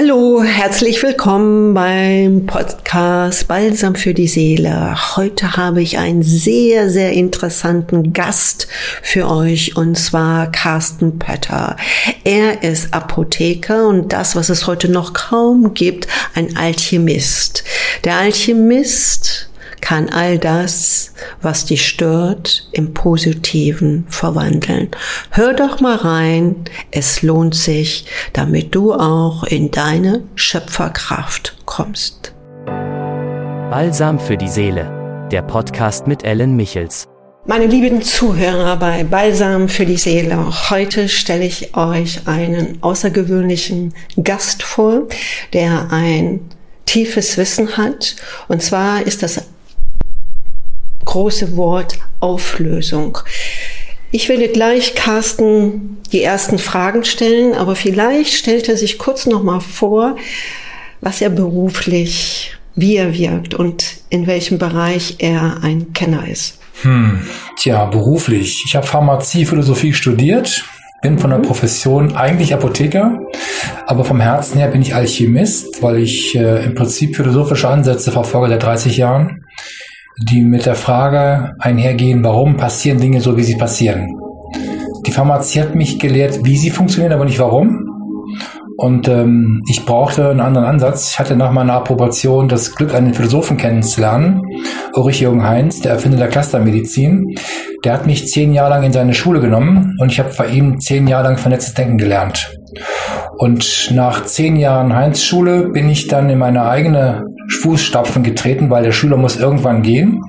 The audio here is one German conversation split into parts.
Hallo, herzlich willkommen beim Podcast Balsam für die Seele. Heute habe ich einen sehr, sehr interessanten Gast für euch und zwar Carsten Pötter. Er ist Apotheker und das, was es heute noch kaum gibt, ein Alchemist. Der Alchemist kann all das, was dich stört, im Positiven verwandeln. Hör doch mal rein, es lohnt sich, damit du auch in deine Schöpferkraft kommst. Balsam für die Seele, der Podcast mit Ellen Michels. Meine lieben Zuhörer bei Balsam für die Seele, heute stelle ich euch einen außergewöhnlichen Gast vor, der ein tiefes Wissen hat. Und zwar ist das große Wort Auflösung. Ich werde gleich Carsten die ersten Fragen stellen, aber vielleicht stellt er sich kurz noch mal vor, was er beruflich, wie er wirkt und in welchem Bereich er ein Kenner ist. Hm, tja, beruflich. Ich habe Pharmazie-Philosophie studiert, bin von der mhm. Profession eigentlich Apotheker, aber vom Herzen her bin ich Alchemist, weil ich äh, im Prinzip philosophische Ansätze verfolge seit 30 Jahren die mit der Frage einhergehen, warum passieren Dinge so, wie sie passieren. Die Pharmazie hat mich gelehrt, wie sie funktionieren, aber nicht warum. Und ähm, ich brauchte einen anderen Ansatz. Ich hatte nach meiner Approbation das Glück, einen Philosophen kennenzulernen, Ulrich Jürgen Heinz, der Erfinder der Clustermedizin. Der hat mich zehn Jahre lang in seine Schule genommen und ich habe bei ihm zehn Jahre lang vernetztes Denken gelernt. Und nach zehn Jahren Heinz-Schule bin ich dann in meine eigene Fußstapfen getreten, weil der Schüler muss irgendwann gehen.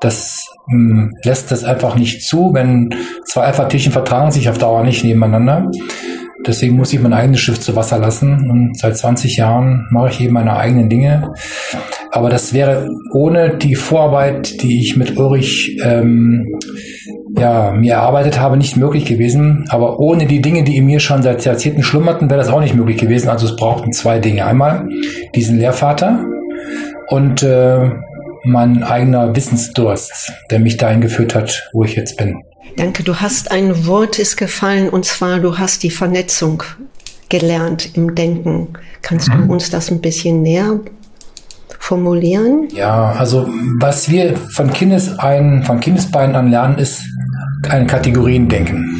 Das mh, hm, lässt das einfach nicht zu, wenn zwei Alpha-Tierchen vertragen sich auf Dauer nicht nebeneinander. Deswegen muss ich mein eigenes Schiff zu Wasser lassen. Und seit 20 Jahren mache ich eben meine eigenen Dinge. Aber das wäre ohne die Vorarbeit, die ich mit Ulrich ähm, ja, mir erarbeitet habe, nicht möglich gewesen. Aber ohne die Dinge, die in mir schon seit Jahrzehnten schlummerten, wäre das auch nicht möglich gewesen. Also es brauchten zwei Dinge. Einmal diesen Lehrvater, und äh, mein eigener Wissensdurst, der mich dahin geführt hat, wo ich jetzt bin. Danke, du hast ein Wort ist gefallen und zwar du hast die Vernetzung gelernt im Denken. Kannst mhm. du uns das ein bisschen näher formulieren? Ja, also was wir von Kindesein, von Kindesbeinen an lernen, ist ein Kategoriendenken.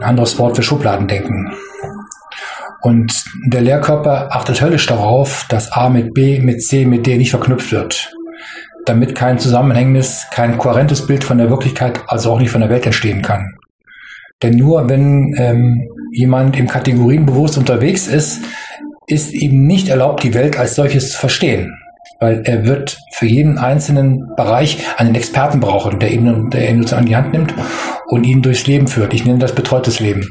Ein anderes Wort für Schubladendenken. Und der Lehrkörper achtet höllisch darauf, dass A mit B, mit C, mit D nicht verknüpft wird. Damit kein zusammenhängendes, kein kohärentes Bild von der Wirklichkeit, also auch nicht von der Welt entstehen kann. Denn nur wenn ähm, jemand im Kategorienbewusst unterwegs ist, ist ihm nicht erlaubt, die Welt als solches zu verstehen. Weil er wird für jeden einzelnen Bereich einen Experten brauchen, der ihn, der ihn an die Hand nimmt und ihn durchs Leben führt. Ich nenne das betreutes Leben.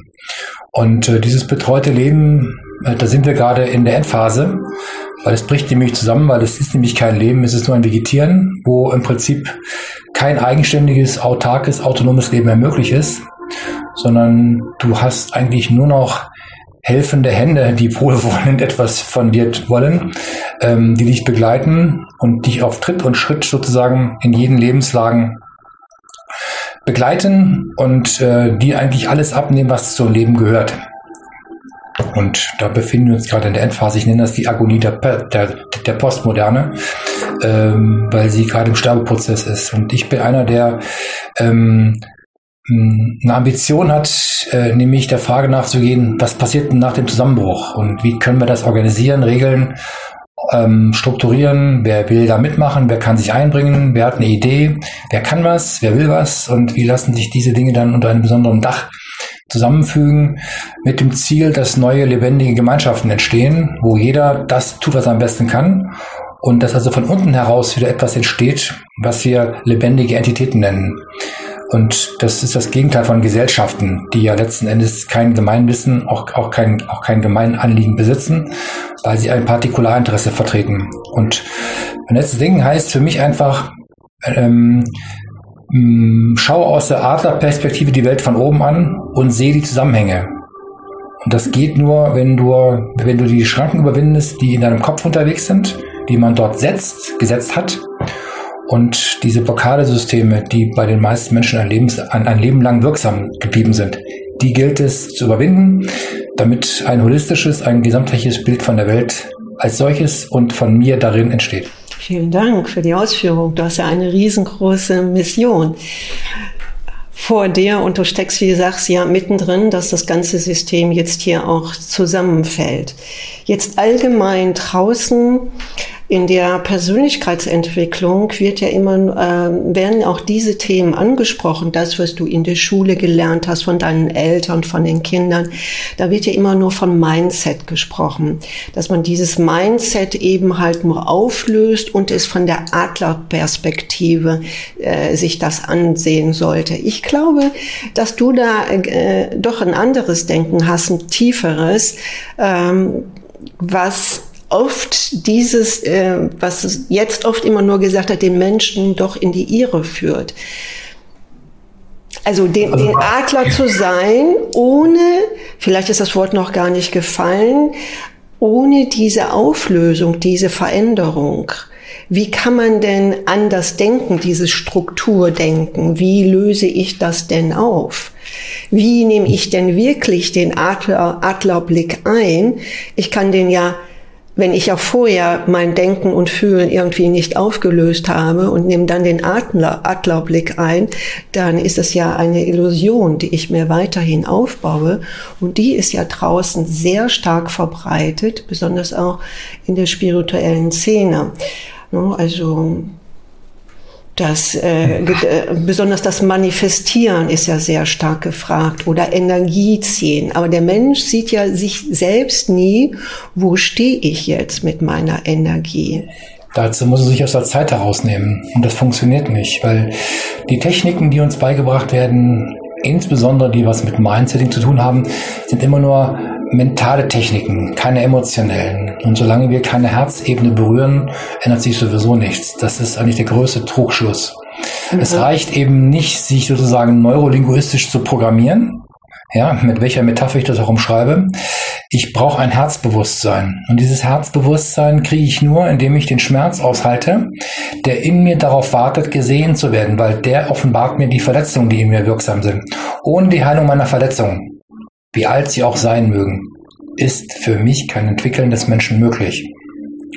Und äh, dieses betreute Leben, äh, da sind wir gerade in der Endphase, weil es bricht nämlich zusammen, weil es ist nämlich kein Leben, es ist nur ein Vegetieren, wo im Prinzip kein eigenständiges, autarkes, autonomes Leben mehr möglich ist, sondern du hast eigentlich nur noch helfende Hände, die wohlwollend etwas von dir wollen, ähm, die dich begleiten und dich auf Tritt und Schritt sozusagen in jeden Lebenslagen begleiten und äh, die eigentlich alles abnehmen, was zum Leben gehört. Und da befinden wir uns gerade in der Endphase. Ich nenne das die Agonie der, der, der Postmoderne, ähm, weil sie gerade im Sterbeprozess ist. Und ich bin einer, der ähm, eine Ambition hat, äh, nämlich der Frage nachzugehen, was passiert denn nach dem Zusammenbruch und wie können wir das organisieren, regeln ähm, strukturieren, wer will da mitmachen, wer kann sich einbringen, wer hat eine Idee, wer kann was, wer will was? Und wie lassen sich diese Dinge dann unter einem besonderen Dach zusammenfügen mit dem Ziel, dass neue lebendige Gemeinschaften entstehen, wo jeder das tut, was er am besten kann. Und dass also von unten heraus wieder etwas entsteht, was wir lebendige Entitäten nennen. Und das ist das Gegenteil von Gesellschaften, die ja letzten Endes kein Gemeinwissen, auch, auch kein, auch kein Gemeinanliegen besitzen, weil sie ein Partikularinteresse vertreten. Und vernetztes Denken heißt für mich einfach, ähm, mm, schau aus der Adlerperspektive die Welt von oben an und sehe die Zusammenhänge. Und das geht nur, wenn du, wenn du die Schranken überwindest, die in deinem Kopf unterwegs sind, die man dort setzt, gesetzt hat und diese Blockadesysteme, die bei den meisten Menschen ein, Lebens, ein, ein Leben lang wirksam geblieben sind, die gilt es zu überwinden, damit ein holistisches, ein gesamtheitliches Bild von der Welt als solches und von mir darin entsteht. Vielen Dank für die Ausführung. Du hast ja eine riesengroße Mission vor dir und du steckst, wie du sagst, ja mittendrin, dass das ganze System jetzt hier auch zusammenfällt. Jetzt allgemein draußen in der Persönlichkeitsentwicklung wird ja immer, äh, werden auch diese Themen angesprochen, das, was du in der Schule gelernt hast, von deinen Eltern, von den Kindern. Da wird ja immer nur von Mindset gesprochen, dass man dieses Mindset eben halt nur auflöst und es von der Adlerperspektive äh, sich das ansehen sollte. Ich glaube, dass du da äh, doch ein anderes Denken hast, ein tieferes, ähm, was oft dieses, äh, was jetzt oft immer nur gesagt hat, den Menschen doch in die Irre führt. Also den, also, den Adler zu sein, ohne, vielleicht ist das Wort noch gar nicht gefallen, ohne diese Auflösung, diese Veränderung. Wie kann man denn anders denken, diese Struktur denken? Wie löse ich das denn auf? Wie nehme ich denn wirklich den Adler, Adlerblick ein? Ich kann den ja wenn ich auch vorher mein Denken und Fühlen irgendwie nicht aufgelöst habe und nehme dann den Adler, Adlerblick ein, dann ist es ja eine Illusion, die ich mir weiterhin aufbaue. Und die ist ja draußen sehr stark verbreitet, besonders auch in der spirituellen Szene. Ne, also das, äh, äh, besonders das Manifestieren ist ja sehr stark gefragt oder Energie ziehen. Aber der Mensch sieht ja sich selbst nie, wo stehe ich jetzt mit meiner Energie. Dazu muss er sich aus der Zeit herausnehmen. Und das funktioniert nicht, weil die Techniken, die uns beigebracht werden, insbesondere die was mit Mindsetting zu tun haben, sind immer nur mentale Techniken, keine emotionellen. Und solange wir keine Herzebene berühren, ändert sich sowieso nichts. Das ist eigentlich der größte Trugschluss. Mhm. Es reicht eben nicht, sich sozusagen neurolinguistisch zu programmieren, ja, mit welcher Metapher ich das auch umschreibe. Ich brauche ein Herzbewusstsein. Und dieses Herzbewusstsein kriege ich nur, indem ich den Schmerz aushalte, der in mir darauf wartet, gesehen zu werden, weil der offenbart mir die Verletzungen, die in mir wirksam sind. Ohne die Heilung meiner Verletzungen wie alt sie auch sein mögen, ist für mich kein Entwickeln des Menschen möglich.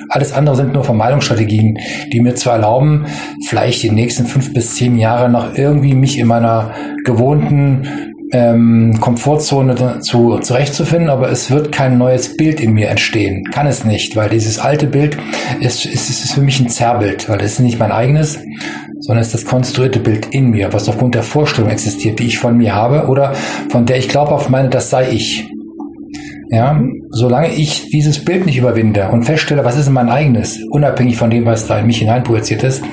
Alles andere sind nur Vermeidungsstrategien, die mir zwar erlauben, vielleicht die nächsten fünf bis zehn Jahre noch irgendwie mich in meiner gewohnten ähm, Komfortzone zu, zurechtzufinden, aber es wird kein neues Bild in mir entstehen. Kann es nicht, weil dieses alte Bild ist, ist, ist für mich ein Zerrbild, weil es ist nicht mein eigenes, sondern es ist das konstruierte Bild in mir, was aufgrund der Vorstellung existiert, die ich von mir habe oder von der ich glaubhaft meine, das sei ich. Ja, solange ich dieses Bild nicht überwinde und feststelle, was ist mein eigenes, unabhängig von dem, was da in mich hineinprojiziert ist,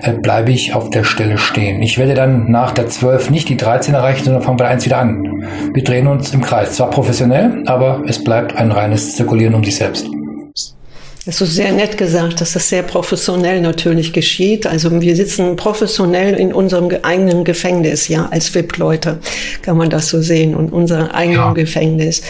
äh, bleibe ich auf der Stelle stehen. Ich werde dann nach der 12 nicht die 13 erreichen, sondern fange bei der 1 wieder an. Wir drehen uns im Kreis. Zwar professionell, aber es bleibt ein reines Zirkulieren um dich selbst. Das ist sehr nett gesagt, dass das sehr professionell natürlich geschieht. Also wir sitzen professionell in unserem eigenen Gefängnis, ja, als VIP-Leute kann man das so sehen, und unserem eigenen ja. Gefängnis.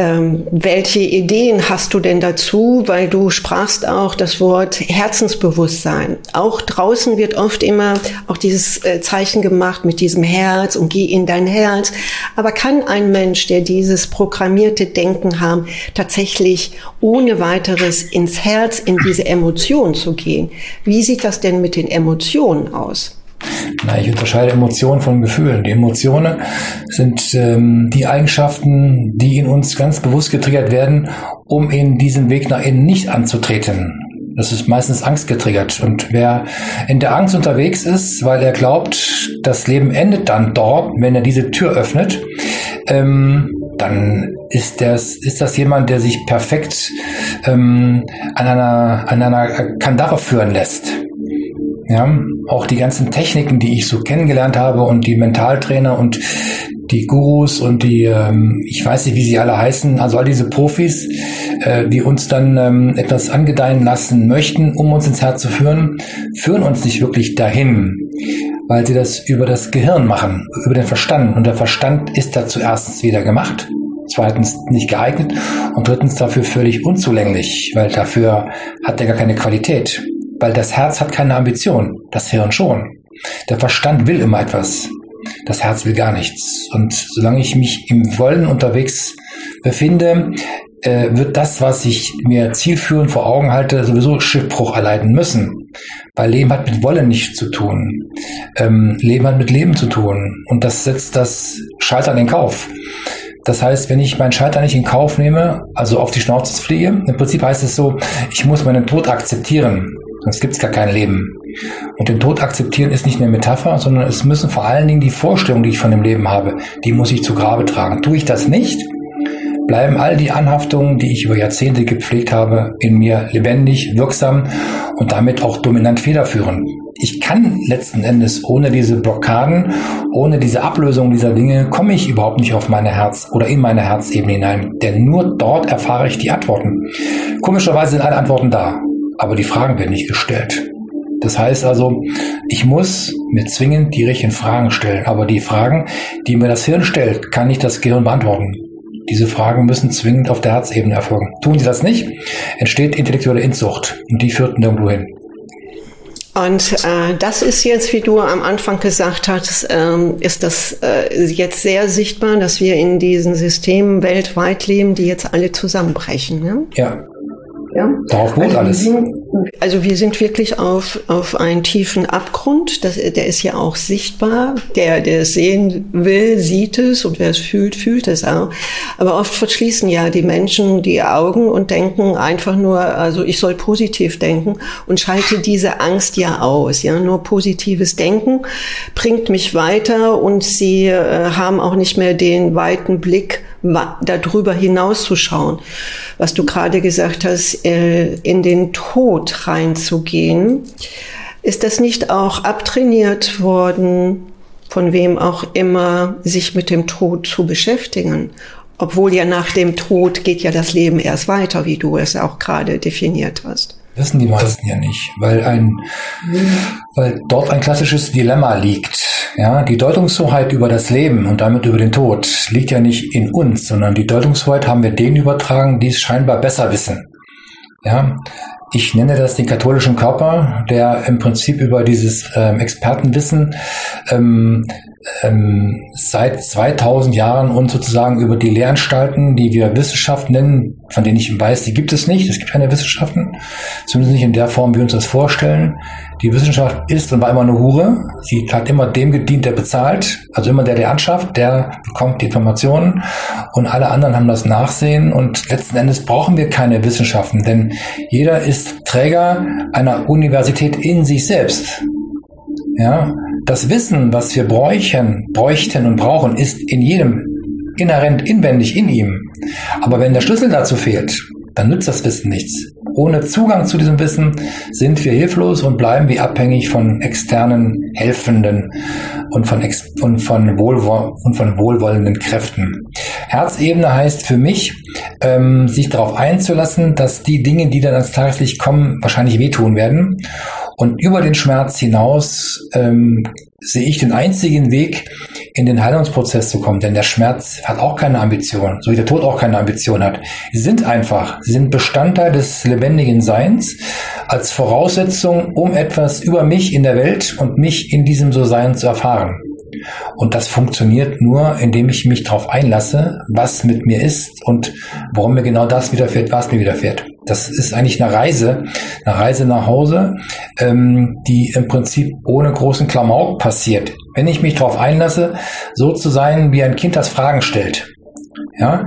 Ähm, welche Ideen hast du denn dazu? Weil du sprachst auch das Wort Herzensbewusstsein. Auch draußen wird oft immer auch dieses äh, Zeichen gemacht mit diesem Herz und geh in dein Herz. Aber kann ein Mensch, der dieses programmierte Denken haben, tatsächlich ohne weiteres ins Herz, in diese Emotion zu gehen? Wie sieht das denn mit den Emotionen aus? Na, ich unterscheide Emotionen von Gefühlen. Die Emotionen sind ähm, die Eigenschaften, die in uns ganz bewusst getriggert werden, um in diesem Weg nach innen nicht anzutreten. Das ist meistens Angst getriggert. Und wer in der Angst unterwegs ist, weil er glaubt, das Leben endet dann dort, wenn er diese Tür öffnet, ähm, dann ist das, ist das jemand, der sich perfekt ähm, an einer, an einer Kandare führen lässt. Ja, auch die ganzen Techniken, die ich so kennengelernt habe und die Mentaltrainer und die Gurus und die, ähm, ich weiß nicht, wie sie alle heißen, also all diese Profis, äh, die uns dann ähm, etwas angedeihen lassen möchten, um uns ins Herz zu führen, führen uns nicht wirklich dahin, weil sie das über das Gehirn machen, über den Verstand. Und der Verstand ist dazu erstens wieder gemacht, zweitens nicht geeignet und drittens dafür völlig unzulänglich, weil dafür hat er gar keine Qualität. Weil das Herz hat keine Ambition, das Hirn schon. Der Verstand will immer etwas. das Herz will gar nichts. Und solange ich mich im Wollen unterwegs befinde, äh, wird das, was ich mir zielführend vor Augen halte, sowieso Schiffbruch erleiden müssen. Weil Leben hat mit Wollen nichts zu tun. Ähm, Leben hat mit Leben zu tun. Und das setzt das Scheitern in Kauf. Das heißt, wenn ich meinen Scheitern nicht in Kauf nehme, also auf die Schnauze fliege, im Prinzip heißt es so, ich muss meinen Tod akzeptieren. Sonst gibt es gar kein Leben. Und den Tod akzeptieren ist nicht eine Metapher, sondern es müssen vor allen Dingen die Vorstellungen, die ich von dem Leben habe, die muss ich zu Grabe tragen. Tue ich das nicht, bleiben all die Anhaftungen, die ich über Jahrzehnte gepflegt habe, in mir lebendig, wirksam und damit auch dominant federführend. Ich kann letzten Endes ohne diese Blockaden, ohne diese Ablösung dieser Dinge, komme ich überhaupt nicht auf meine Herz oder in meine Herzebene hinein. Denn nur dort erfahre ich die Antworten. Komischerweise sind alle Antworten da, aber die Fragen werden nicht gestellt. Das heißt also, ich muss mir zwingend die richtigen Fragen stellen. Aber die Fragen, die mir das Hirn stellt, kann nicht das Gehirn beantworten. Diese Fragen müssen zwingend auf der Herzebene erfolgen. Tun sie das nicht, entsteht intellektuelle Inzucht und die führt nirgendwo hin. Und äh, das ist jetzt, wie du am Anfang gesagt hast, ähm, ist das äh, jetzt sehr sichtbar, dass wir in diesen Systemen weltweit leben, die jetzt alle zusammenbrechen. Ne? Ja. Ja? Darauf beruht also alles. Wir sind, also wir sind wirklich auf, auf einen tiefen Abgrund. Das, der ist ja auch sichtbar. Der, der es sehen will, sieht es und wer es fühlt, fühlt es auch. Aber oft verschließen ja die Menschen die Augen und denken einfach nur, also ich soll positiv denken und schalte diese Angst ja aus. Ja, nur positives Denken bringt mich weiter und sie äh, haben auch nicht mehr den weiten Blick darüber hinauszuschauen. Was du gerade gesagt hast, äh, in den Tod reinzugehen. Ist das nicht auch abtrainiert worden, von wem auch immer, sich mit dem Tod zu beschäftigen? Obwohl ja nach dem Tod geht ja das Leben erst weiter, wie du es auch gerade definiert hast. Wissen die meisten ja nicht, weil ein, weil dort ein klassisches Dilemma liegt. Ja, die Deutungshoheit über das Leben und damit über den Tod liegt ja nicht in uns, sondern die Deutungshoheit haben wir denen übertragen, die es scheinbar besser wissen. Ja, ich nenne das den katholischen Körper, der im Prinzip über dieses ähm, Expertenwissen ähm, ähm, seit 2000 Jahren und sozusagen über die Lehranstalten, die wir Wissenschaft nennen, von denen ich weiß, die gibt es nicht. Es gibt keine Wissenschaften, zumindest nicht in der Form, wie wir uns das vorstellen. Die Wissenschaft ist und war immer eine Hure. Sie hat immer dem gedient, der bezahlt. Also immer der, der anschafft, der bekommt die Informationen und alle anderen haben das Nachsehen. Und letzten Endes brauchen wir keine Wissenschaften, denn jeder ist Träger einer Universität in sich selbst. Ja, das Wissen, was wir bräuchten, bräuchten und brauchen, ist in jedem inhärent inwendig in ihm. Aber wenn der Schlüssel dazu fehlt, dann nützt das Wissen nichts. Ohne Zugang zu diesem Wissen sind wir hilflos und bleiben wie abhängig von externen Helfenden und von, Ex und von, Wohlwo und von wohlwollenden Kräften. Herzebene heißt für mich, ähm, sich darauf einzulassen, dass die Dinge, die dann ans Tageslicht kommen, wahrscheinlich wehtun werden und über den Schmerz hinaus ähm, sehe ich den einzigen Weg, in den Heilungsprozess zu kommen. Denn der Schmerz hat auch keine Ambition, so wie der Tod auch keine Ambition hat. Sie sind einfach, sie sind Bestandteil des lebendigen Seins als Voraussetzung, um etwas über mich in der Welt und mich in diesem So-Sein zu erfahren. Und das funktioniert nur, indem ich mich darauf einlasse, was mit mir ist und warum mir genau das widerfährt, was mir widerfährt. Das ist eigentlich eine Reise, eine Reise nach Hause, ähm, die im Prinzip ohne großen Klamauk passiert. Wenn ich mich darauf einlasse, so zu sein, wie ein Kind das Fragen stellt. Ja,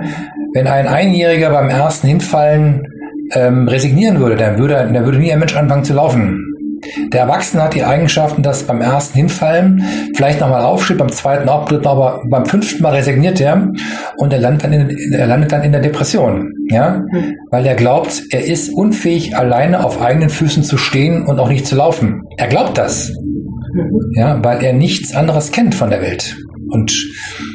wenn ein Einjähriger beim ersten Hinfallen ähm, resignieren würde, dann würde, dann würde nie ein Mensch anfangen zu laufen. Der Erwachsene hat die Eigenschaften, dass beim ersten Hinfallen vielleicht nochmal aufsteht, beim zweiten auch, aber beim fünften Mal resigniert er und er landet dann in, er landet dann in der Depression, ja, mhm. weil er glaubt, er ist unfähig, alleine auf eigenen Füßen zu stehen und auch nicht zu laufen. Er glaubt das, mhm. ja, weil er nichts anderes kennt von der Welt. Und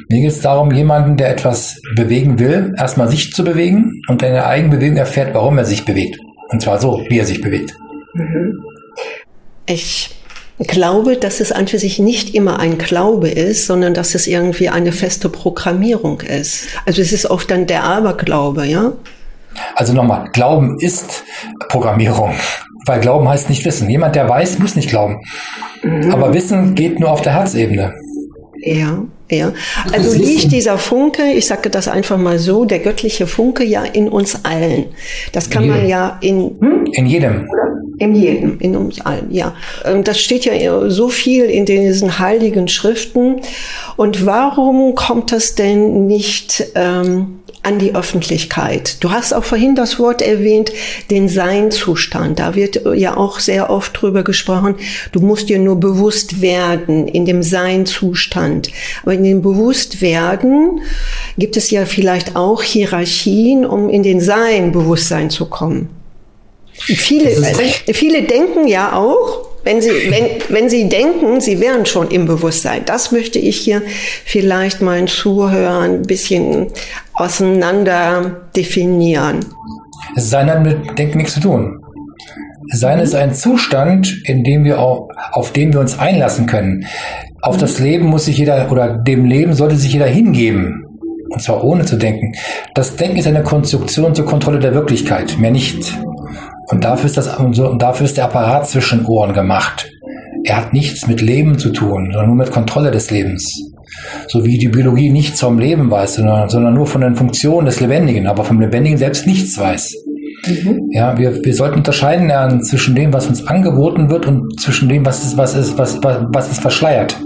mir geht es darum, jemanden, der etwas bewegen will, erstmal sich zu bewegen und in der eigenen Bewegung erfährt, warum er sich bewegt. Und zwar so, wie er sich bewegt. Mhm. Ich glaube, dass es an für sich nicht immer ein Glaube ist, sondern dass es irgendwie eine feste Programmierung ist. Also es ist oft dann der Aberglaube, ja? Also nochmal, Glauben ist Programmierung, weil Glauben heißt nicht Wissen. Jemand, der weiß, muss nicht glauben. Mhm. Aber Wissen geht nur auf der Herzebene. Ja, ja. Also liegt dieser Funke, ich sage das einfach mal so, der göttliche Funke ja in uns allen. Das kann man ja in hm? in jedem. In jedem, in uns allen, ja. Ähm, das steht ja so viel in diesen heiligen Schriften. Und warum kommt das denn nicht ähm, an die Öffentlichkeit. Du hast auch vorhin das Wort erwähnt, den Seinzustand. Da wird ja auch sehr oft drüber gesprochen. Du musst dir nur bewusst werden in dem Seinzustand. Aber in dem Bewusstwerden gibt es ja vielleicht auch Hierarchien, um in den Sein-Bewusstsein zu kommen. Viele, viele denken ja auch, wenn Sie, wenn, wenn Sie denken, Sie wären schon im Bewusstsein, das möchte ich hier vielleicht meinen Zuhörern ein bisschen auseinander definieren. Sein hat mit Denken nichts zu tun. Sein ist ein Zustand, in dem wir auch, auf den wir uns einlassen können. Auf das Leben muss sich jeder, oder dem Leben sollte sich jeder hingeben. Und zwar ohne zu denken. Das Denken ist eine Konstruktion zur Kontrolle der Wirklichkeit, mehr nicht. Und dafür ist das, und dafür ist der Apparat zwischen Ohren gemacht. Er hat nichts mit Leben zu tun, sondern nur mit Kontrolle des Lebens. So wie die Biologie nichts vom Leben weiß, sondern, sondern nur von den Funktionen des Lebendigen, aber vom Lebendigen selbst nichts weiß. Mhm. Ja, wir, wir sollten unterscheiden lernen zwischen dem, was uns angeboten wird und zwischen dem, was ist, was ist, was, was, was ist verschleiert.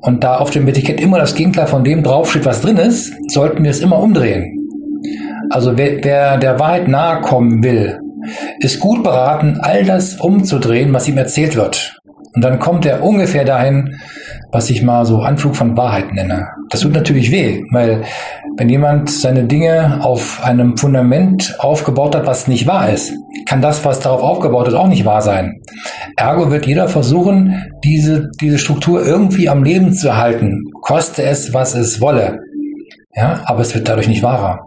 Und da auf dem Etikett immer das Gegenteil von dem draufsteht, was drin ist, sollten wir es immer umdrehen. Also wer, wer der Wahrheit nahe kommen will, ist gut beraten, all das umzudrehen, was ihm erzählt wird. Und dann kommt er ungefähr dahin, was ich mal so Anflug von Wahrheit nenne. Das tut natürlich weh, weil wenn jemand seine Dinge auf einem Fundament aufgebaut hat, was nicht wahr ist, kann das, was darauf aufgebaut ist, auch nicht wahr sein. Ergo wird jeder versuchen, diese, diese Struktur irgendwie am Leben zu erhalten, koste es, was es wolle. Ja, aber es wird dadurch nicht wahrer.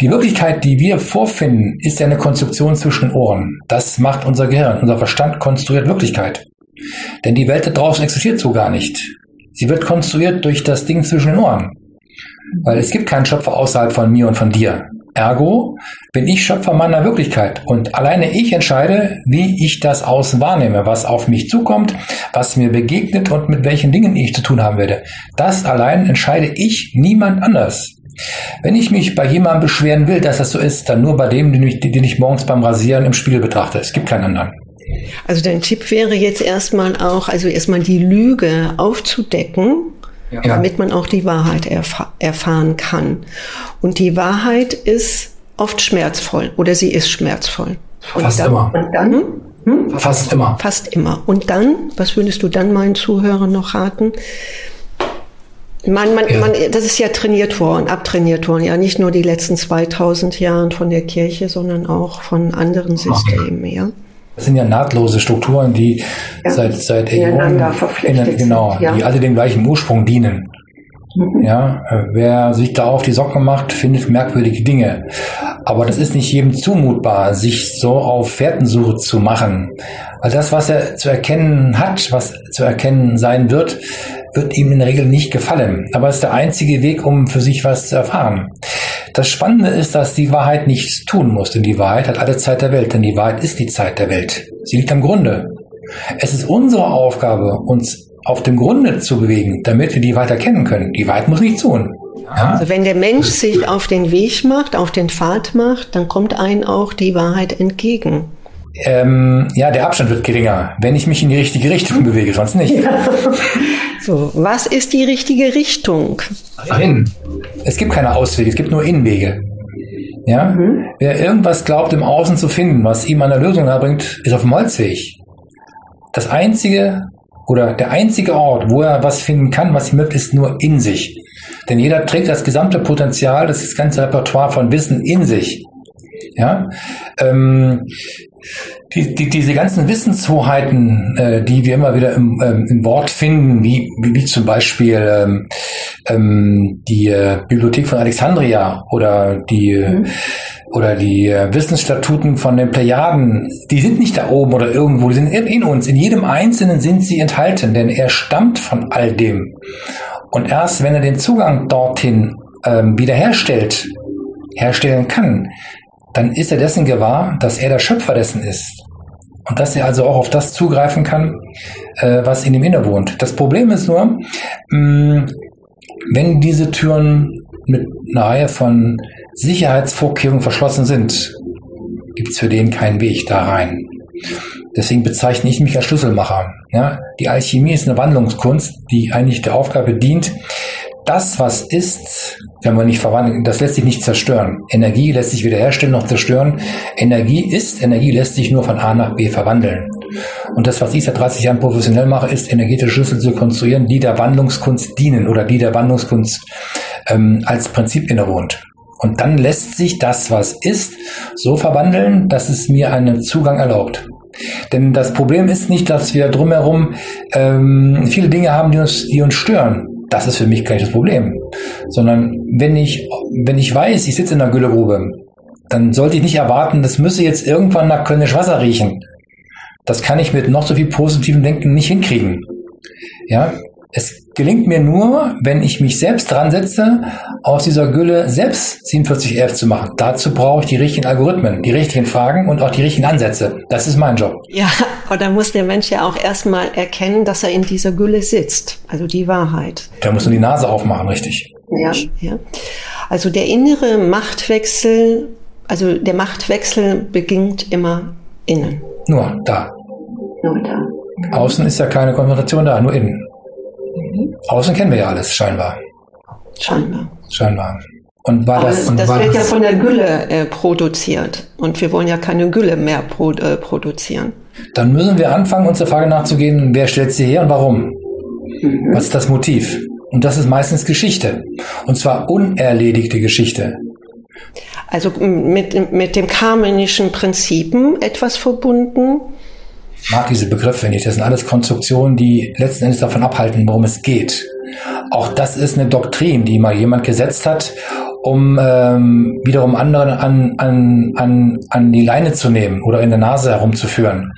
Die Wirklichkeit, die wir vorfinden, ist ja eine Konstruktion zwischen den Ohren. Das macht unser Gehirn. Unser Verstand konstruiert Wirklichkeit. Denn die Welt da draußen existiert so gar nicht. Sie wird konstruiert durch das Ding zwischen den Ohren. Weil es gibt keinen Schöpfer außerhalb von mir und von dir. Ergo bin ich Schöpfer meiner Wirklichkeit und alleine ich entscheide, wie ich das Außen wahrnehme, was auf mich zukommt, was mir begegnet und mit welchen Dingen ich zu tun haben werde. Das allein entscheide ich, niemand anders. Wenn ich mich bei jemandem beschweren will, dass das so ist, dann nur bei dem, den ich, den ich morgens beim Rasieren im Spiegel betrachte. Es gibt keinen anderen. Also dein Tipp wäre jetzt erstmal auch, also erstmal die Lüge aufzudecken, ja. damit man auch die Wahrheit erf erfahren kann. Und die Wahrheit ist oft schmerzvoll oder sie ist schmerzvoll. Und Fast dann, immer. Und dann? Hm? Fast immer. Fast immer. Und dann, was würdest du dann meinen Zuhörern noch raten? Man, man, ja. man, das ist ja trainiert worden, abtrainiert worden, ja, nicht nur die letzten 2000 Jahren von der Kirche, sondern auch von anderen Systemen, ja. Das sind ja nahtlose Strukturen, die ja. seit, seit Äonen, verpflichtet genau, sind, ja. die alle dem gleichen Ursprung dienen. Mhm. Ja, äh, wer sich da auf die Socken macht, findet merkwürdige Dinge. Aber das ist nicht jedem zumutbar, sich so auf Fährtensuche zu machen. Weil das, was er zu erkennen hat, was zu erkennen sein wird, wird ihm in der Regel nicht gefallen. Aber es ist der einzige Weg, um für sich was zu erfahren. Das Spannende ist, dass die Wahrheit nichts tun muss, denn die Wahrheit hat alle Zeit der Welt, denn die Wahrheit ist die Zeit der Welt. Sie liegt am Grunde. Es ist unsere Aufgabe, uns auf dem Grunde zu bewegen, damit wir die Wahrheit erkennen können. Die Wahrheit muss nichts tun. Ja? Also wenn der Mensch sich auf den Weg macht, auf den Pfad macht, dann kommt einem auch die Wahrheit entgegen. Ähm, ja, der Abstand wird geringer, wenn ich mich in die richtige Richtung bewege, sonst nicht. Ja. So, was ist die richtige Richtung? Nein. Es gibt keine Auswege, es gibt nur Innenwege. Ja? Mhm. Wer irgendwas glaubt, im Außen zu finden, was ihm der Lösung bringt, ist auf dem Holzweg. Das einzige oder der einzige Ort, wo er was finden kann, was ihm hilft, ist nur in sich. Denn jeder trägt das gesamte Potenzial, das ganze Repertoire von Wissen in sich. Ja, ähm, die, die, diese ganzen Wissenshoheiten, äh, die wir immer wieder im, ähm, im Wort finden, wie, wie, wie zum Beispiel ähm, ähm, die äh, Bibliothek von Alexandria oder die mhm. oder die äh, Wissensstatuten von den Plejaden, die sind nicht da oben oder irgendwo, die sind in, in uns. In jedem Einzelnen sind sie enthalten, denn er stammt von all dem. Und erst wenn er den Zugang dorthin ähm, wiederherstellt, herstellen kann, dann ist er dessen gewahr, dass er der Schöpfer dessen ist. Und dass er also auch auf das zugreifen kann, äh, was in ihm inne wohnt. Das Problem ist nur, mh, wenn diese Türen mit einer Reihe von Sicherheitsvorkehrungen verschlossen sind, gibt es für den keinen Weg da rein. Deswegen bezeichne ich mich als Schlüsselmacher. Ja, die Alchemie ist eine Wandlungskunst, die eigentlich der Aufgabe dient, das, was ist, wenn man nicht verwandeln, das lässt sich nicht zerstören. Energie lässt sich wiederherstellen, noch zerstören. Energie ist, Energie lässt sich nur von A nach B verwandeln. Und das, was ich seit 30 Jahren professionell mache, ist energetische Schlüssel zu konstruieren, die der Wandlungskunst dienen oder die der Wandlungskunst ähm, als Prinzip innewohnt. Und dann lässt sich das, was ist, so verwandeln, dass es mir einen Zugang erlaubt. Denn das Problem ist nicht, dass wir drumherum ähm, viele Dinge haben, die uns, die uns stören. Das ist für mich gar nicht das Problem. Sondern wenn ich, wenn ich weiß, ich sitze in einer Güllegrube, dann sollte ich nicht erwarten, das müsse jetzt irgendwann nach Kölnisch Wasser riechen. Das kann ich mit noch so viel positivem Denken nicht hinkriegen. Ja, es gelingt mir nur, wenn ich mich selbst dran setze, aus dieser Gülle selbst 4711 zu machen. Dazu brauche ich die richtigen Algorithmen, die richtigen Fragen und auch die richtigen Ansätze. Das ist mein Job. Ja, aber da muss der Mensch ja auch erstmal erkennen, dass er in dieser Gülle sitzt. Also die Wahrheit. Der muss nur die Nase aufmachen, richtig. Ja, ja. Also der innere Machtwechsel, also der Machtwechsel beginnt immer innen. Nur da. Nur da. Außen ist ja keine Konfrontation da, nur innen. Außen kennen wir ja alles, scheinbar. Scheinbar. Scheinbar. Und war das, das war wird ja von der Gülle äh, produziert. Und wir wollen ja keine Gülle mehr pro, äh, produzieren. Dann müssen wir anfangen, uns der Frage nachzugehen, wer stellt sie her und warum? Mhm. Was ist das Motiv? Und das ist meistens Geschichte. Und zwar unerledigte Geschichte. Also mit, mit dem karmenischen Prinzipen etwas verbunden? Mag diese Begriffe nicht. Das sind alles Konstruktionen, die letzten Endes davon abhalten, worum es geht. Auch das ist eine Doktrin, die mal jemand gesetzt hat, um ähm, wiederum anderen an, an, an, an die Leine zu nehmen oder in der Nase herumzuführen.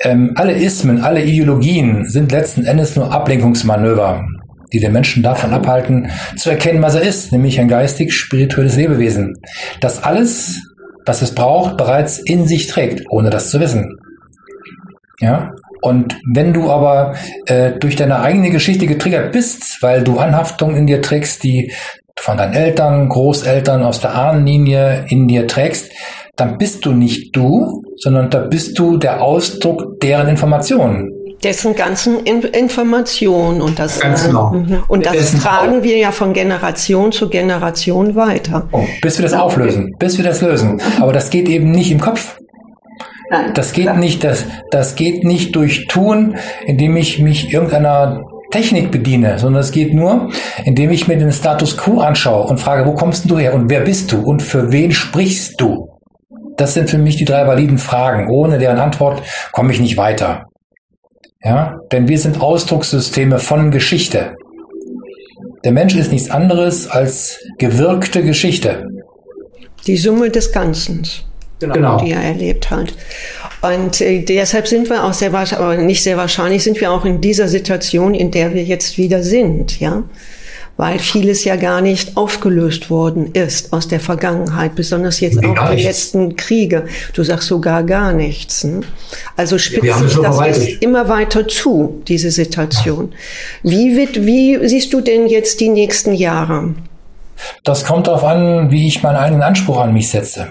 Ähm, alle Ismen, alle Ideologien sind letzten Endes nur Ablenkungsmanöver, die den Menschen davon abhalten, zu erkennen, was er ist, nämlich ein geistig-spirituelles Lebewesen, das alles, was es braucht, bereits in sich trägt, ohne das zu wissen. Ja. Und wenn du aber äh, durch deine eigene Geschichte getriggert bist, weil du Anhaftungen in dir trägst, die von deinen Eltern, Großeltern aus der Ahnenlinie in dir trägst, dann bist du nicht du, sondern da bist du der Ausdruck deren Informationen. Dessen ganzen In Informationen und das, Ganz genau. Mhm. und das tragen wir ja von Generation zu Generation weiter. Oh, bis wir das auflösen, bis wir das lösen. Aber das geht eben nicht im Kopf. Nein, das geht klar. nicht, das, das geht nicht durch Tun, indem ich mich irgendeiner Technik bediene, sondern es geht nur, indem ich mir den Status quo anschaue und frage, wo kommst du her und wer bist du und für wen sprichst du? Das sind für mich die drei validen Fragen. Ohne deren Antwort komme ich nicht weiter. Ja, denn wir sind Ausdruckssysteme von Geschichte. Der Mensch ist nichts anderes als gewirkte Geschichte. Die Summe des Ganzen genau. die er erlebt hat. Und äh, deshalb sind wir auch sehr wahrscheinlich, aber nicht sehr wahrscheinlich, sind wir auch in dieser Situation, in der wir jetzt wieder sind, ja. Weil vieles ja gar nicht aufgelöst worden ist aus der Vergangenheit, besonders jetzt auch die letzten Kriege. Du sagst sogar gar nichts. Ne? Also spitzt sich das jetzt immer weiter zu, diese Situation. Wie wird, wie siehst du denn jetzt die nächsten Jahre? Das kommt darauf an, wie ich meinen eigenen Anspruch an mich setze.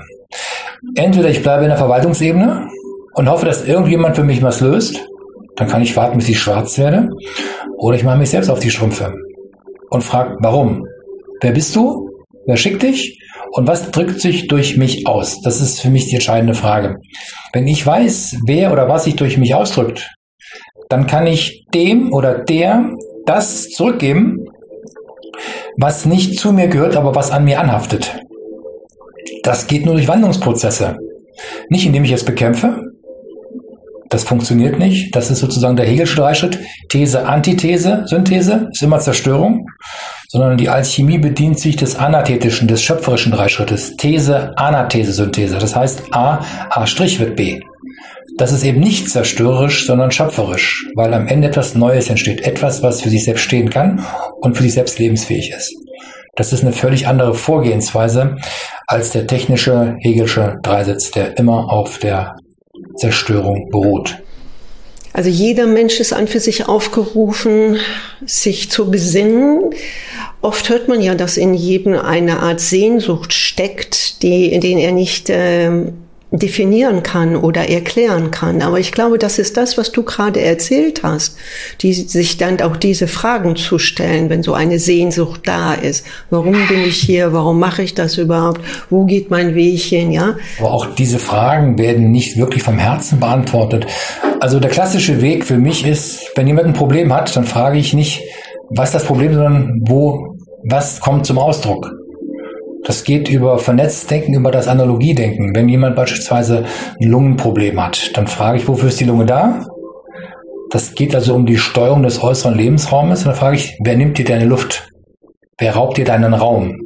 Entweder ich bleibe in der Verwaltungsebene und hoffe, dass irgendjemand für mich was löst, dann kann ich warten, bis ich schwarz werde, oder ich mache mich selbst auf die Strümpfe und frage, warum? Wer bist du? Wer schickt dich? Und was drückt sich durch mich aus? Das ist für mich die entscheidende Frage. Wenn ich weiß, wer oder was sich durch mich ausdrückt, dann kann ich dem oder der das zurückgeben, was nicht zu mir gehört, aber was an mir anhaftet. Das geht nur durch Wandlungsprozesse. Nicht indem ich es bekämpfe. Das funktioniert nicht. Das ist sozusagen der Hegelsche Dreischritt. These, Antithese, Synthese ist immer Zerstörung. Sondern die Alchemie bedient sich des anathetischen, des schöpferischen Dreischrittes. These, Anathese, Synthese. Das heißt A, A' wird B. Das ist eben nicht zerstörerisch, sondern schöpferisch, weil am Ende etwas Neues entsteht. Etwas, was für sich selbst stehen kann und für sich selbst lebensfähig ist. Das ist eine völlig andere Vorgehensweise als der technische Hegelsche Dreisitz, der immer auf der Zerstörung beruht. Also jeder Mensch ist an für sich aufgerufen, sich zu besinnen. Oft hört man ja, dass in jedem eine Art Sehnsucht steckt, die, in den er nicht äh, definieren kann oder erklären kann. Aber ich glaube, das ist das, was du gerade erzählt hast, die sich dann auch diese Fragen zu stellen, wenn so eine Sehnsucht da ist. Warum bin ich hier? Warum mache ich das überhaupt? Wo geht mein Weg hin? Ja. Aber auch diese Fragen werden nicht wirklich vom Herzen beantwortet. Also der klassische Weg für mich ist, wenn jemand ein Problem hat, dann frage ich nicht, was ist das Problem, sondern wo, was kommt zum Ausdruck? Das geht über Vernetzdenken, über das Analogiedenken. Wenn jemand beispielsweise ein Lungenproblem hat, dann frage ich, wofür ist die Lunge da? Das geht also um die Steuerung des äußeren Lebensraumes. Und dann frage ich, wer nimmt dir deine Luft? Wer raubt dir deinen Raum?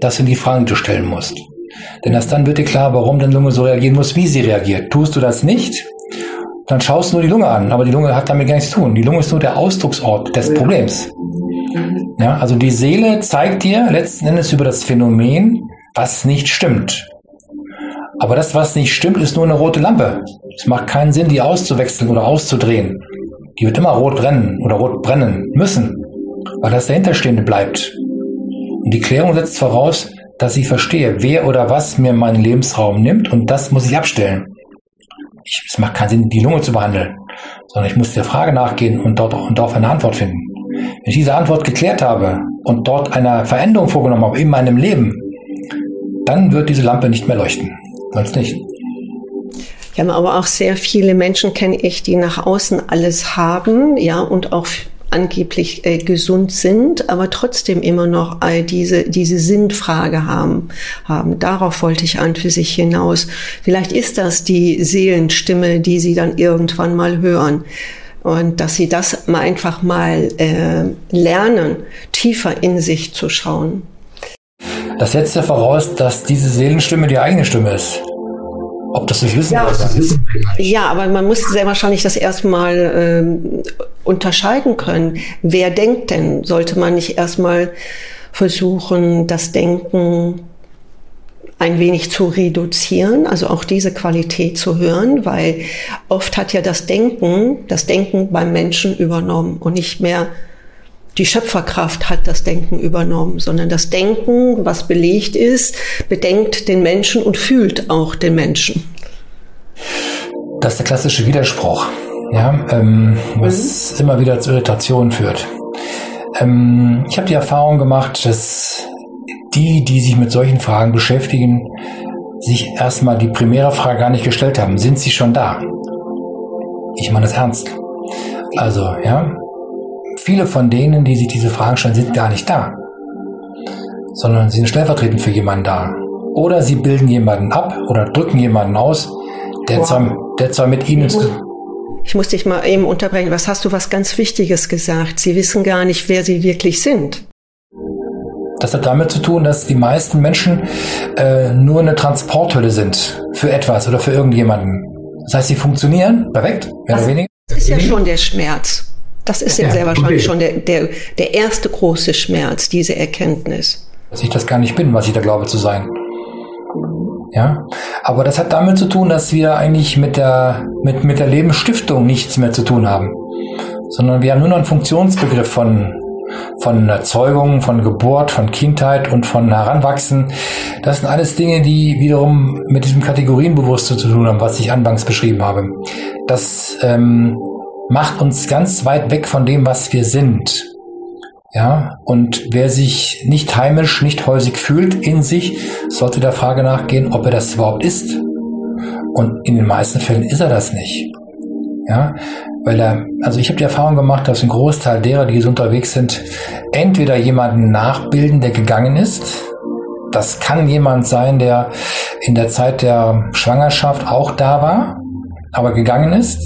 Das sind die Fragen, die du stellen musst. Denn erst dann wird dir klar, warum deine Lunge so reagieren muss, wie sie reagiert. Tust du das nicht, dann schaust du nur die Lunge an. Aber die Lunge hat damit gar nichts zu tun. Die Lunge ist nur der Ausdrucksort des Problems. Ja, also die Seele zeigt dir letzten Endes über das Phänomen, was nicht stimmt. Aber das, was nicht stimmt, ist nur eine rote Lampe. Es macht keinen Sinn, die auszuwechseln oder auszudrehen. Die wird immer rot brennen oder rot brennen müssen, weil das dahinterstehende bleibt. Und die Klärung setzt voraus, dass ich verstehe, wer oder was mir meinen Lebensraum nimmt und das muss ich abstellen. Ich, es macht keinen Sinn, die Lunge zu behandeln, sondern ich muss der Frage nachgehen und und darauf eine Antwort finden. Wenn ich diese Antwort geklärt habe und dort eine Veränderung vorgenommen habe in meinem Leben, dann wird diese Lampe nicht mehr leuchten. Sonst nicht. Ja, aber auch sehr viele Menschen kenne ich, die nach außen alles haben, ja, und auch angeblich äh, gesund sind, aber trotzdem immer noch all diese, diese Sinnfrage haben, haben. Darauf wollte ich an für sich hinaus. Vielleicht ist das die Seelenstimme, die sie dann irgendwann mal hören und dass sie das mal einfach mal äh, lernen, tiefer in sich zu schauen. Das setzt ja voraus, dass diese Seelenstimme die eigene Stimme ist. Ob das nicht wissen ja, ja, aber man muss sehr wahrscheinlich das erstmal ähm, unterscheiden können. Wer denkt denn? Sollte man nicht erstmal versuchen, das Denken ein wenig zu reduzieren, also auch diese Qualität zu hören, weil oft hat ja das Denken, das Denken beim Menschen übernommen und nicht mehr die Schöpferkraft hat das Denken übernommen, sondern das Denken, was belegt ist, bedenkt den Menschen und fühlt auch den Menschen. Das ist der klassische Widerspruch, ja, ähm, was mhm. immer wieder zu Irritationen führt. Ähm, ich habe die Erfahrung gemacht, dass die, die sich mit solchen Fragen beschäftigen, sich erstmal die primäre Frage gar nicht gestellt haben. Sind sie schon da? Ich meine das ernst. Also, ja, viele von denen, die sich diese Fragen stellen, sind gar nicht da, sondern sie sind stellvertretend für jemanden da. Oder sie bilden jemanden ab oder drücken jemanden aus, der, wow. zwar, der zwar mit ihnen zu ich muss dich mal eben unterbrechen. Was hast du was ganz Wichtiges gesagt? Sie wissen gar nicht, wer sie wirklich sind. Das hat damit zu tun, dass die meisten Menschen äh, nur eine Transporthülle sind für etwas oder für irgendjemanden. Das heißt, sie funktionieren, perfekt, mehr das, oder weniger. Das ist ja schon der Schmerz. Das ist ja, ja sehr wahrscheinlich okay. schon der, der, der erste große Schmerz, diese Erkenntnis. Dass ich das gar nicht bin, was ich da glaube zu sein. Ja, aber das hat damit zu tun, dass wir eigentlich mit der, mit, mit der Lebensstiftung nichts mehr zu tun haben, sondern wir haben nur noch einen Funktionsbegriff von von Erzeugung, von Geburt, von Kindheit und von Heranwachsen. Das sind alles Dinge, die wiederum mit diesem Kategorienbewusstsein zu tun haben, was ich anfangs beschrieben habe. Das ähm, macht uns ganz weit weg von dem, was wir sind. Ja, und wer sich nicht heimisch, nicht häusig fühlt in sich, sollte der Frage nachgehen, ob er das überhaupt ist. Und in den meisten Fällen ist er das nicht. Ja, weil er, also ich habe die Erfahrung gemacht, dass ein Großteil derer, die unterwegs sind, entweder jemanden nachbilden, der gegangen ist. Das kann jemand sein, der in der Zeit der Schwangerschaft auch da war, aber gegangen ist,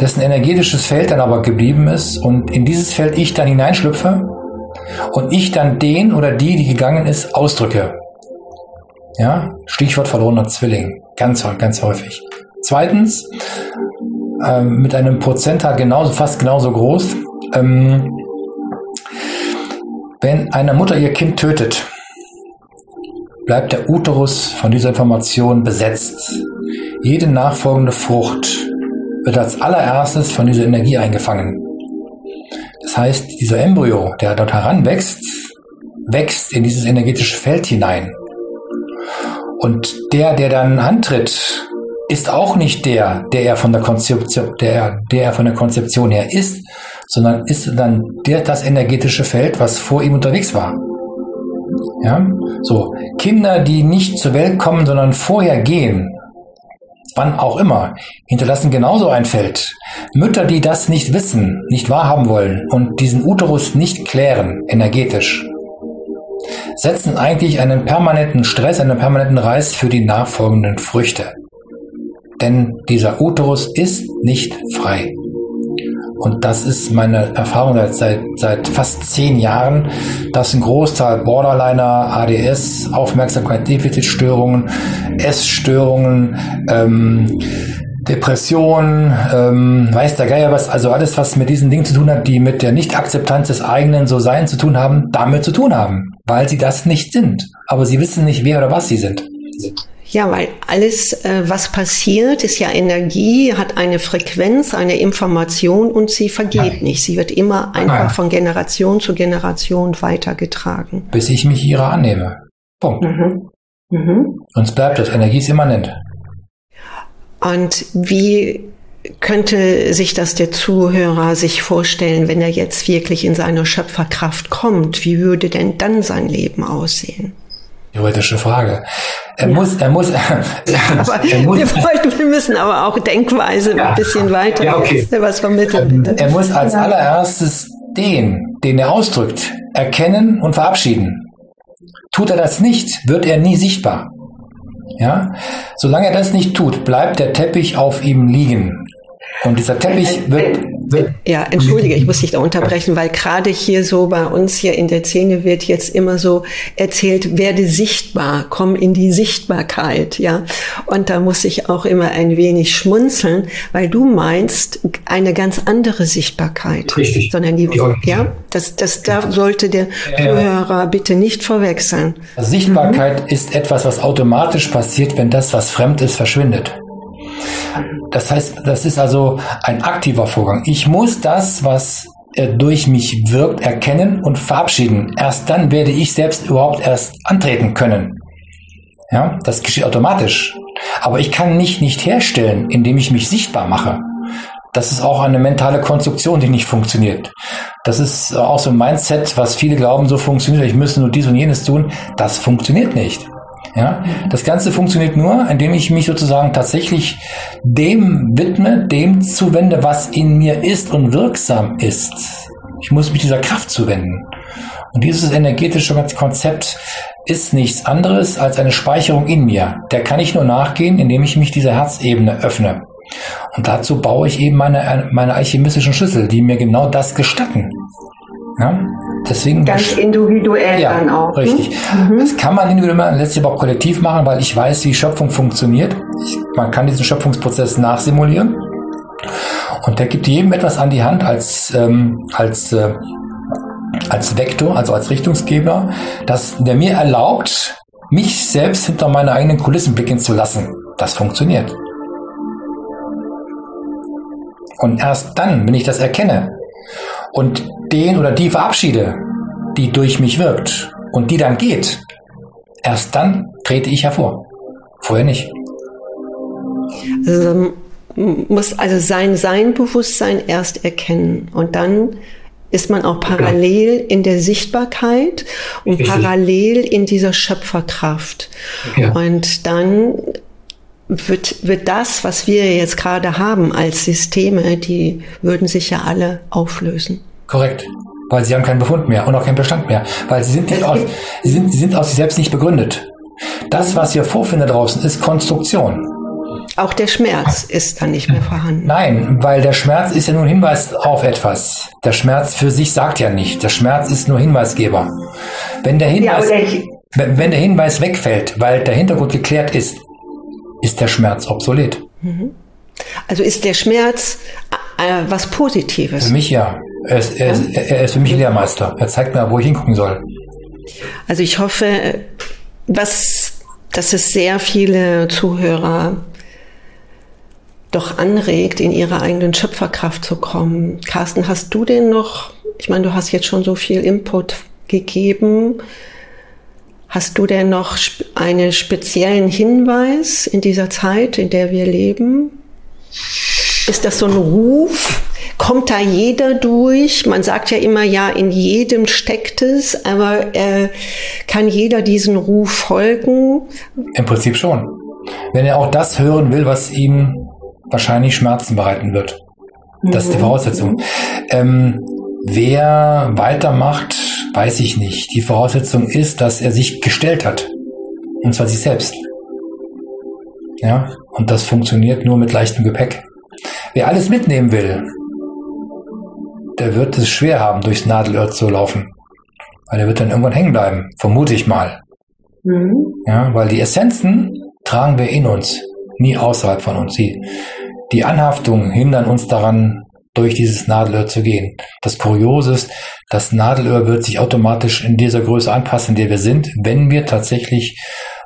dessen energetisches Feld dann aber geblieben ist und in dieses Feld ich dann hineinschlüpfe und ich dann den oder die, die gegangen ist, ausdrücke. Ja, Stichwort verlorener Zwilling. Ganz, ganz häufig. Zweitens, ähm, mit einem Prozentteil genauso, fast genauso groß. Ähm, wenn eine Mutter ihr Kind tötet, bleibt der Uterus von dieser Information besetzt. jede nachfolgende Frucht wird als allererstes von dieser Energie eingefangen. Das heißt, dieser Embryo, der dort heranwächst, wächst in dieses energetische Feld hinein. Und der, der dann antritt, ist auch nicht der, der er von der Konzeption, der, der er von der Konzeption her ist, sondern ist dann der, das energetische Feld, was vor ihm unterwegs war. Ja, so Kinder, die nicht zur Welt kommen, sondern vorher gehen, wann auch immer, hinterlassen genauso ein Feld. Mütter, die das nicht wissen, nicht wahrhaben wollen und diesen Uterus nicht klären, energetisch, setzen eigentlich einen permanenten Stress, einen permanenten Reiz für die nachfolgenden Früchte. Denn dieser Uterus ist nicht frei. Und das ist meine Erfahrung seit, seit, seit fast zehn Jahren, dass ein Großteil Borderliner, ADS, Aufmerksamkeit-Defizitstörungen, Essstörungen, ähm, Depression, ähm, weiß der Geier was, also alles, was mit diesen Dingen zu tun hat, die mit der Nicht-Akzeptanz des eigenen So-Sein zu tun haben, damit zu tun haben, weil sie das nicht sind. Aber sie wissen nicht, wer oder was sie sind. Ja, weil alles, äh, was passiert, ist ja Energie, hat eine Frequenz, eine Information und sie vergeht Nein. nicht. Sie wird immer einfach Nein. von Generation zu Generation weitergetragen. Bis ich mich ihrer annehme. Punkt. Mhm. Mhm. Sonst bleibt das. Energie ist immanent. Und wie könnte sich das der Zuhörer sich vorstellen, wenn er jetzt wirklich in seine Schöpferkraft kommt? Wie würde denn dann sein Leben aussehen? Theoretische Frage. Er ja. muss, er muss, aber er muss, wir, wollten, wir müssen aber auch Denkweise ja. ein bisschen weiter ja, okay. was vermitteln. Bitte. Er muss als allererstes den, den er ausdrückt, erkennen und verabschieden. Tut er das nicht, wird er nie sichtbar. Ja? Solange er das nicht tut, bleibt der Teppich auf ihm liegen. Und dieser Teppich wird, wird ja, entschuldige, ich muss dich da unterbrechen, weil gerade hier so bei uns hier in der Szene wird jetzt immer so erzählt, werde sichtbar, komm in die Sichtbarkeit, ja. Und da muss ich auch immer ein wenig schmunzeln, weil du meinst eine ganz andere Sichtbarkeit. Richtig. Sondern die, ja, das, das da sollte der Zuhörer bitte nicht verwechseln. Sichtbarkeit mhm. ist etwas, was automatisch passiert, wenn das, was fremd ist, verschwindet. Das heißt, das ist also ein aktiver Vorgang. Ich muss das, was durch mich wirkt, erkennen und verabschieden. Erst dann werde ich selbst überhaupt erst antreten können. Ja, das geschieht automatisch. Aber ich kann mich nicht herstellen, indem ich mich sichtbar mache. Das ist auch eine mentale Konstruktion, die nicht funktioniert. Das ist auch so ein Mindset, was viele glauben, so funktioniert. Ich müsste nur dies und jenes tun. Das funktioniert nicht. Ja, das Ganze funktioniert nur, indem ich mich sozusagen tatsächlich dem widme, dem zuwende, was in mir ist und wirksam ist. Ich muss mich dieser Kraft zuwenden. Und dieses energetische Konzept ist nichts anderes als eine Speicherung in mir. Der kann ich nur nachgehen, indem ich mich dieser Herzebene öffne. Und dazu baue ich eben meine, meine alchemistischen Schlüssel, die mir genau das gestatten. Ja? Deswegen Ganz individuell ja, dann auch. Ne? Richtig. Mhm. Das kann man individuell, letztlich aber auch kollektiv machen, weil ich weiß, wie Schöpfung funktioniert. Ich, man kann diesen Schöpfungsprozess nachsimulieren. Und der gibt jedem etwas an die Hand als, ähm, als, äh, als Vektor, also als Richtungsgeber, dass der mir erlaubt, mich selbst hinter meine eigenen Kulissen blicken zu lassen. Das funktioniert. Und erst dann, wenn ich das erkenne und den oder die verabschiede, die durch mich wirkt und die dann geht, erst dann trete ich hervor. Vorher nicht. Also muss also sein Sein Bewusstsein erst erkennen und dann ist man auch parallel in der Sichtbarkeit und Richtig. parallel in dieser Schöpferkraft. Ja. Und dann wird, wird das, was wir jetzt gerade haben als Systeme, die würden sich ja alle auflösen. Korrekt. Weil sie haben keinen Befund mehr und auch keinen Bestand mehr. Weil sie sind nicht aus, sie sind, sie sind aus sich selbst nicht begründet. Das, was ihr vorfindet draußen, ist Konstruktion. Auch der Schmerz ist dann nicht mehr vorhanden. Nein, weil der Schmerz ist ja nur ein Hinweis auf etwas. Der Schmerz für sich sagt ja nicht. Der Schmerz ist nur Hinweisgeber. Wenn der Hinweis, ja, wenn, der Hinweis wegfällt, weil der Hintergrund geklärt ist, ist der Schmerz obsolet. Mhm. Also ist der Schmerz äh, was Positives? Für mich ja. Er ist, er, ist, er ist für mich Lehrmeister. Er zeigt mir, wo ich hingucken soll. Also ich hoffe, was, dass es sehr viele Zuhörer doch anregt, in ihre eigenen Schöpferkraft zu kommen. Carsten, hast du denn noch, ich meine, du hast jetzt schon so viel Input gegeben, hast du denn noch einen speziellen Hinweis in dieser Zeit, in der wir leben? Ist das so ein Ruf? Kommt da jeder durch? Man sagt ja immer, ja, in jedem steckt es, aber äh, kann jeder diesen Ruf folgen? Im Prinzip schon. Wenn er auch das hören will, was ihm wahrscheinlich Schmerzen bereiten wird. Das ist die mhm. Voraussetzung. Ähm, wer weitermacht, weiß ich nicht. Die Voraussetzung ist, dass er sich gestellt hat. Und zwar sich selbst. Ja, und das funktioniert nur mit leichtem Gepäck. Wer alles mitnehmen will, der wird es schwer haben, durchs Nadelöhr zu laufen. Weil er wird dann irgendwann hängen bleiben, vermute ich mal. Mhm. Ja, weil die Essenzen tragen wir in uns, nie außerhalb von uns. Die, die Anhaftungen hindern uns daran, durch dieses Nadelöhr zu gehen. Das Kuriose ist, das Nadelöhr wird sich automatisch in dieser Größe anpassen, in der wir sind, wenn wir tatsächlich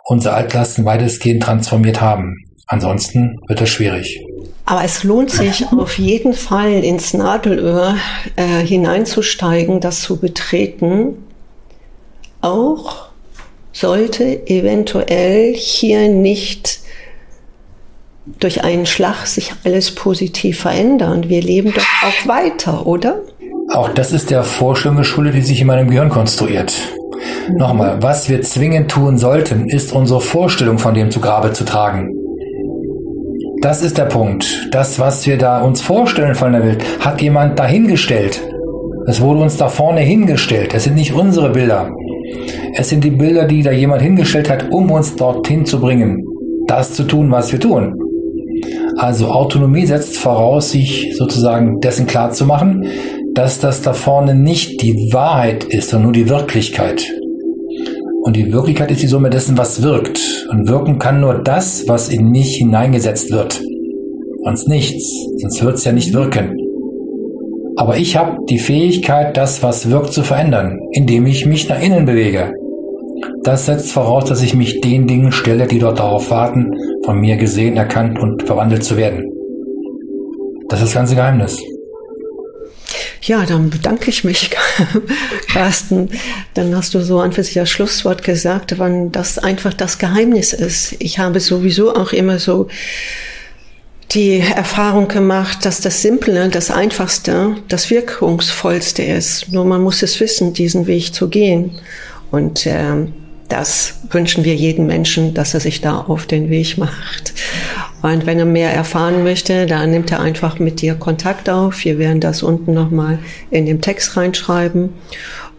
unsere Altlasten weitestgehend transformiert haben. Ansonsten wird das schwierig. Aber es lohnt sich auf jeden Fall ins Nadelöhr äh, hineinzusteigen, das zu betreten. Auch sollte eventuell hier nicht durch einen Schlag sich alles positiv verändern. Wir leben doch auch weiter, oder? Auch das ist der Vorstellungsschule, die sich in meinem Gehirn konstruiert. Mhm. Nochmal, was wir zwingend tun sollten, ist unsere Vorstellung von dem zu Grabe zu tragen. Das ist der Punkt. Das, was wir da uns vorstellen von der Welt, hat jemand dahingestellt. Es wurde uns da vorne hingestellt. Es sind nicht unsere Bilder. Es sind die Bilder, die da jemand hingestellt hat, um uns dorthin zu bringen. Das zu tun, was wir tun. Also Autonomie setzt voraus, sich sozusagen dessen klar zu machen, dass das da vorne nicht die Wahrheit ist, sondern nur die Wirklichkeit. Und die Wirklichkeit ist die Summe dessen, was wirkt. Und wirken kann nur das, was in mich hineingesetzt wird. Sonst nichts. Sonst wird es ja nicht wirken. Aber ich habe die Fähigkeit, das, was wirkt, zu verändern, indem ich mich nach innen bewege. Das setzt voraus, dass ich mich den Dingen stelle, die dort darauf warten, von mir gesehen, erkannt und verwandelt zu werden. Das ist das ganze Geheimnis. Ja, dann bedanke ich mich, Carsten. Dann hast du so an für sich das Schlusswort gesagt, wann das einfach das Geheimnis ist. Ich habe sowieso auch immer so die Erfahrung gemacht, dass das Simple, das Einfachste, das Wirkungsvollste ist. Nur man muss es wissen, diesen Weg zu gehen. Und äh, das wünschen wir jedem Menschen, dass er sich da auf den Weg macht. Und wenn er mehr erfahren möchte, dann nimmt er einfach mit dir Kontakt auf. Wir werden das unten nochmal in dem Text reinschreiben.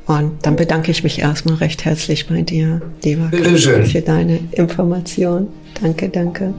Und dann bedanke ich mich erstmal recht herzlich bei dir, lieber Bitte schön. für deine Information. Danke, danke.